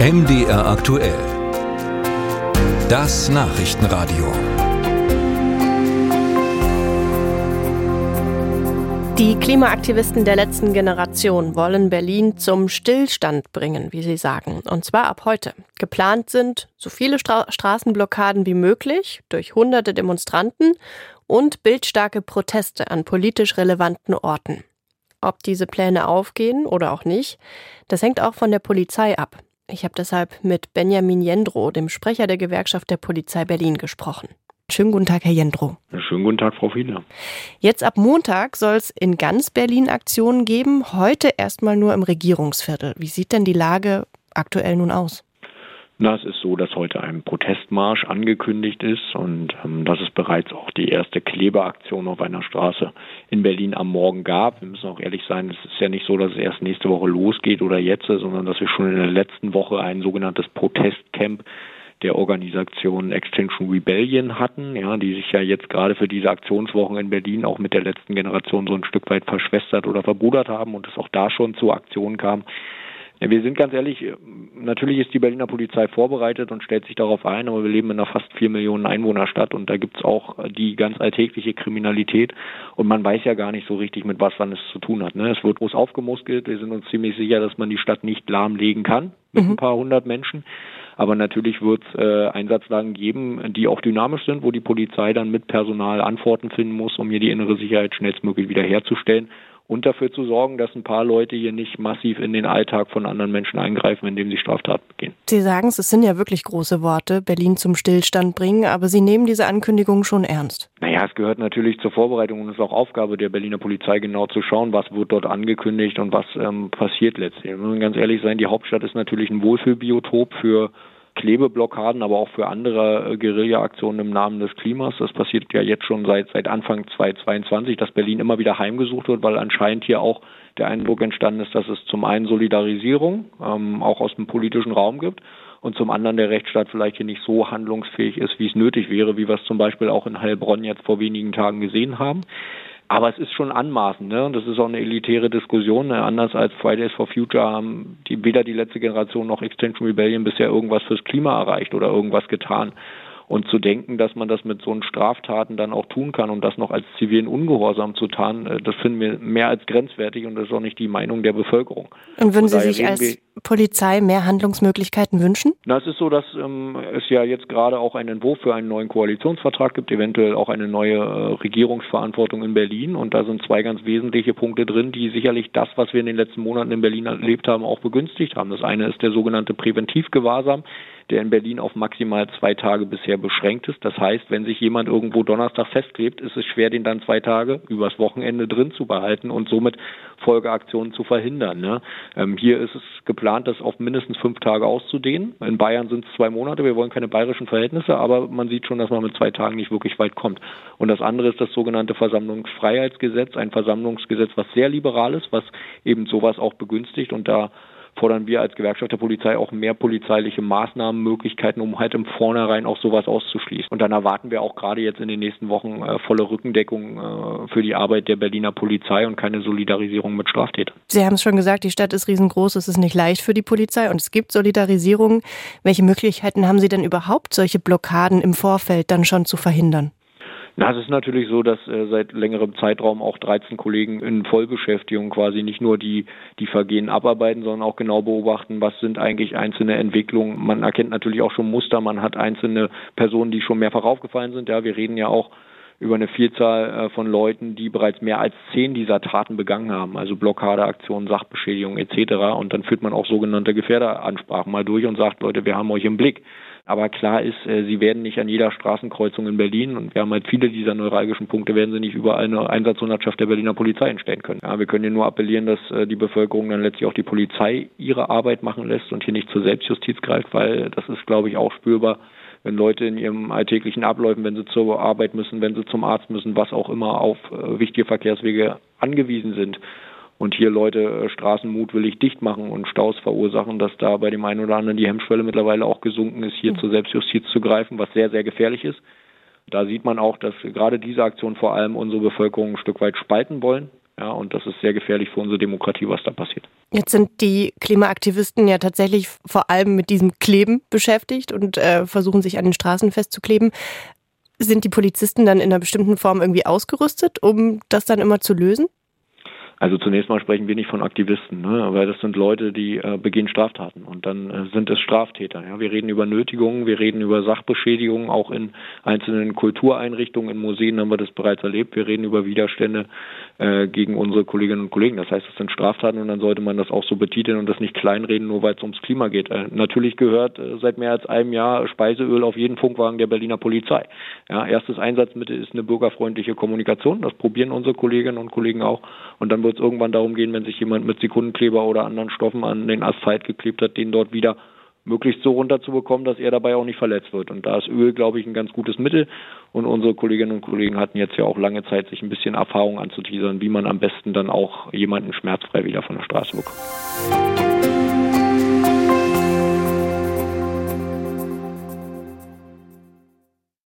MDR aktuell. Das Nachrichtenradio. Die Klimaaktivisten der letzten Generation wollen Berlin zum Stillstand bringen, wie sie sagen. Und zwar ab heute. Geplant sind so viele Stra Straßenblockaden wie möglich durch hunderte Demonstranten und bildstarke Proteste an politisch relevanten Orten. Ob diese Pläne aufgehen oder auch nicht, das hängt auch von der Polizei ab. Ich habe deshalb mit Benjamin Jendro, dem Sprecher der Gewerkschaft der Polizei Berlin, gesprochen. Schönen guten Tag, Herr Jendro. Schönen guten Tag, Frau Fiedler. Jetzt ab Montag soll es in ganz Berlin Aktionen geben, heute erstmal nur im Regierungsviertel. Wie sieht denn die Lage aktuell nun aus? Na, es ist so, dass heute ein Protestmarsch angekündigt ist und ähm, dass es bereits auch die erste Klebeaktion auf einer Straße in Berlin am Morgen gab. Wir müssen auch ehrlich sein, es ist ja nicht so, dass es erst nächste Woche losgeht oder jetzt, sondern dass wir schon in der letzten Woche ein sogenanntes Protestcamp der Organisation Extinction Rebellion hatten, ja, die sich ja jetzt gerade für diese Aktionswochen in Berlin auch mit der letzten Generation so ein Stück weit verschwestert oder verbrudert haben und es auch da schon zu Aktionen kam, ja, wir sind ganz ehrlich, natürlich ist die Berliner Polizei vorbereitet und stellt sich darauf ein, aber wir leben in einer fast vier Millionen Einwohnerstadt und da gibt's auch die ganz alltägliche Kriminalität und man weiß ja gar nicht so richtig, mit was man es zu tun hat. Ne? Es wird groß aufgemuskelt, wir sind uns ziemlich sicher, dass man die Stadt nicht lahmlegen kann mit mhm. ein paar hundert Menschen. Aber natürlich wird es äh, Einsatzlagen geben, die auch dynamisch sind, wo die Polizei dann mit Personal Antworten finden muss, um hier die innere Sicherheit schnellstmöglich wiederherzustellen und dafür zu sorgen, dass ein paar Leute hier nicht massiv in den Alltag von anderen Menschen eingreifen, indem sie Straftaten begehen. Sie sagen es, es sind ja wirklich große Worte, Berlin zum Stillstand bringen, aber Sie nehmen diese Ankündigung schon ernst. Naja, es gehört natürlich zur Vorbereitung und es ist auch Aufgabe der Berliner Polizei, genau zu schauen, was wird dort angekündigt und was ähm, passiert letztlich. Wir müssen ganz ehrlich sein, die Hauptstadt ist natürlich ein Wohlfühlbiotop für Klebeblockaden, aber auch für andere äh, Guerilla-Aktionen im Namen des Klimas. Das passiert ja jetzt schon seit, seit Anfang 2022, dass Berlin immer wieder heimgesucht wird, weil anscheinend hier auch der Eindruck entstanden ist, dass es zum einen Solidarisierung ähm, auch aus dem politischen Raum gibt und zum anderen der Rechtsstaat vielleicht hier nicht so handlungsfähig ist, wie es nötig wäre, wie wir es zum Beispiel auch in Heilbronn jetzt vor wenigen Tagen gesehen haben. Aber es ist schon anmaßend, ne? Und das ist auch eine elitäre Diskussion. Ne? Anders als Fridays for Future haben die, weder die letzte Generation noch Extension Rebellion bisher irgendwas fürs Klima erreicht oder irgendwas getan. Und zu denken, dass man das mit so einen Straftaten dann auch tun kann und das noch als zivilen Ungehorsam zu tarnen, äh, das finden wir mehr als grenzwertig und das ist auch nicht die Meinung der Bevölkerung. Und würden Sie sich als Polizei mehr Handlungsmöglichkeiten wünschen? Na, es ist so, dass ähm, es ja jetzt gerade auch einen Entwurf für einen neuen Koalitionsvertrag gibt, eventuell auch eine neue äh, Regierungsverantwortung in Berlin. Und da sind zwei ganz wesentliche Punkte drin, die sicherlich das, was wir in den letzten Monaten in Berlin erlebt haben, auch begünstigt haben. Das eine ist der sogenannte Präventivgewahrsam der in Berlin auf maximal zwei Tage bisher beschränkt ist. Das heißt, wenn sich jemand irgendwo Donnerstag festklebt, ist es schwer, den dann zwei Tage übers Wochenende drin zu behalten und somit Folgeaktionen zu verhindern. Ne? Ähm, hier ist es geplant, das auf mindestens fünf Tage auszudehnen. In Bayern sind es zwei Monate. Wir wollen keine bayerischen Verhältnisse, aber man sieht schon, dass man mit zwei Tagen nicht wirklich weit kommt. Und das andere ist das sogenannte Versammlungsfreiheitsgesetz, ein Versammlungsgesetz, was sehr liberal ist, was eben sowas auch begünstigt und da fordern wir als Gewerkschaft der Polizei auch mehr polizeiliche Maßnahmenmöglichkeiten, um halt im Vornherein auch sowas auszuschließen. Und dann erwarten wir auch gerade jetzt in den nächsten Wochen äh, volle Rückendeckung äh, für die Arbeit der Berliner Polizei und keine Solidarisierung mit Straftätern. Sie haben es schon gesagt, die Stadt ist riesengroß, es ist nicht leicht für die Polizei und es gibt Solidarisierung. Welche Möglichkeiten haben Sie denn überhaupt, solche Blockaden im Vorfeld dann schon zu verhindern? Na, es ist natürlich so, dass äh, seit längerem Zeitraum auch 13 Kollegen in Vollbeschäftigung quasi nicht nur die, die Vergehen abarbeiten, sondern auch genau beobachten, was sind eigentlich einzelne Entwicklungen. Man erkennt natürlich auch schon Muster, man hat einzelne Personen, die schon mehrfach aufgefallen sind. Ja, wir reden ja auch über eine Vielzahl äh, von Leuten, die bereits mehr als zehn dieser Taten begangen haben, also Blockadeaktionen, Sachbeschädigung etc. Und dann führt man auch sogenannte Gefährderansprachen mal durch und sagt, Leute, wir haben euch im Blick. Aber klar ist, äh, sie werden nicht an jeder Straßenkreuzung in Berlin und wir haben halt viele dieser neuralgischen Punkte, werden sie nicht überall eine Einsatzhundertschaft der Berliner Polizei entstellen können. Ja, wir können hier nur appellieren, dass äh, die Bevölkerung dann letztlich auch die Polizei ihre Arbeit machen lässt und hier nicht zur Selbstjustiz greift, weil das ist, glaube ich, auch spürbar, wenn Leute in ihrem alltäglichen Abläufen, wenn sie zur Arbeit müssen, wenn sie zum Arzt müssen, was auch immer auf äh, wichtige Verkehrswege angewiesen sind und hier Leute äh, Straßen mutwillig dicht machen und Staus verursachen, dass da bei dem einen oder anderen die Hemmschwelle mittlerweile auch gesunken ist, hier mhm. zur Selbstjustiz zu greifen, was sehr, sehr gefährlich ist. Da sieht man auch, dass gerade diese Aktion vor allem unsere Bevölkerung ein Stück weit spalten wollen. Ja, und das ist sehr gefährlich für unsere Demokratie, was da passiert. Jetzt sind die Klimaaktivisten ja tatsächlich vor allem mit diesem Kleben beschäftigt und äh, versuchen sich an den Straßen festzukleben. Sind die Polizisten dann in einer bestimmten Form irgendwie ausgerüstet, um das dann immer zu lösen? Also zunächst mal sprechen wir nicht von Aktivisten, ne? weil das sind Leute, die äh, begehen Straftaten und dann äh, sind es Straftäter. Ja? Wir reden über Nötigungen, wir reden über Sachbeschädigungen, auch in einzelnen Kultureinrichtungen, in Museen haben wir das bereits erlebt. Wir reden über Widerstände äh, gegen unsere Kolleginnen und Kollegen. Das heißt, es sind Straftaten und dann sollte man das auch so betiteln und das nicht kleinreden, nur weil es ums Klima geht. Äh, natürlich gehört äh, seit mehr als einem Jahr Speiseöl auf jeden Funkwagen der Berliner Polizei. Ja, erstes Einsatzmittel ist eine bürgerfreundliche Kommunikation. Das probieren unsere Kolleginnen und Kollegen auch und dann wird es irgendwann darum gehen, wenn sich jemand mit Sekundenkleber oder anderen Stoffen an den Asphalt geklebt hat, den dort wieder möglichst so runterzubekommen, dass er dabei auch nicht verletzt wird. Und da ist Öl, glaube ich, ein ganz gutes Mittel. Und unsere Kolleginnen und Kollegen hatten jetzt ja auch lange Zeit, sich ein bisschen Erfahrung anzuteasern, wie man am besten dann auch jemanden schmerzfrei wieder von der Straße bekommt.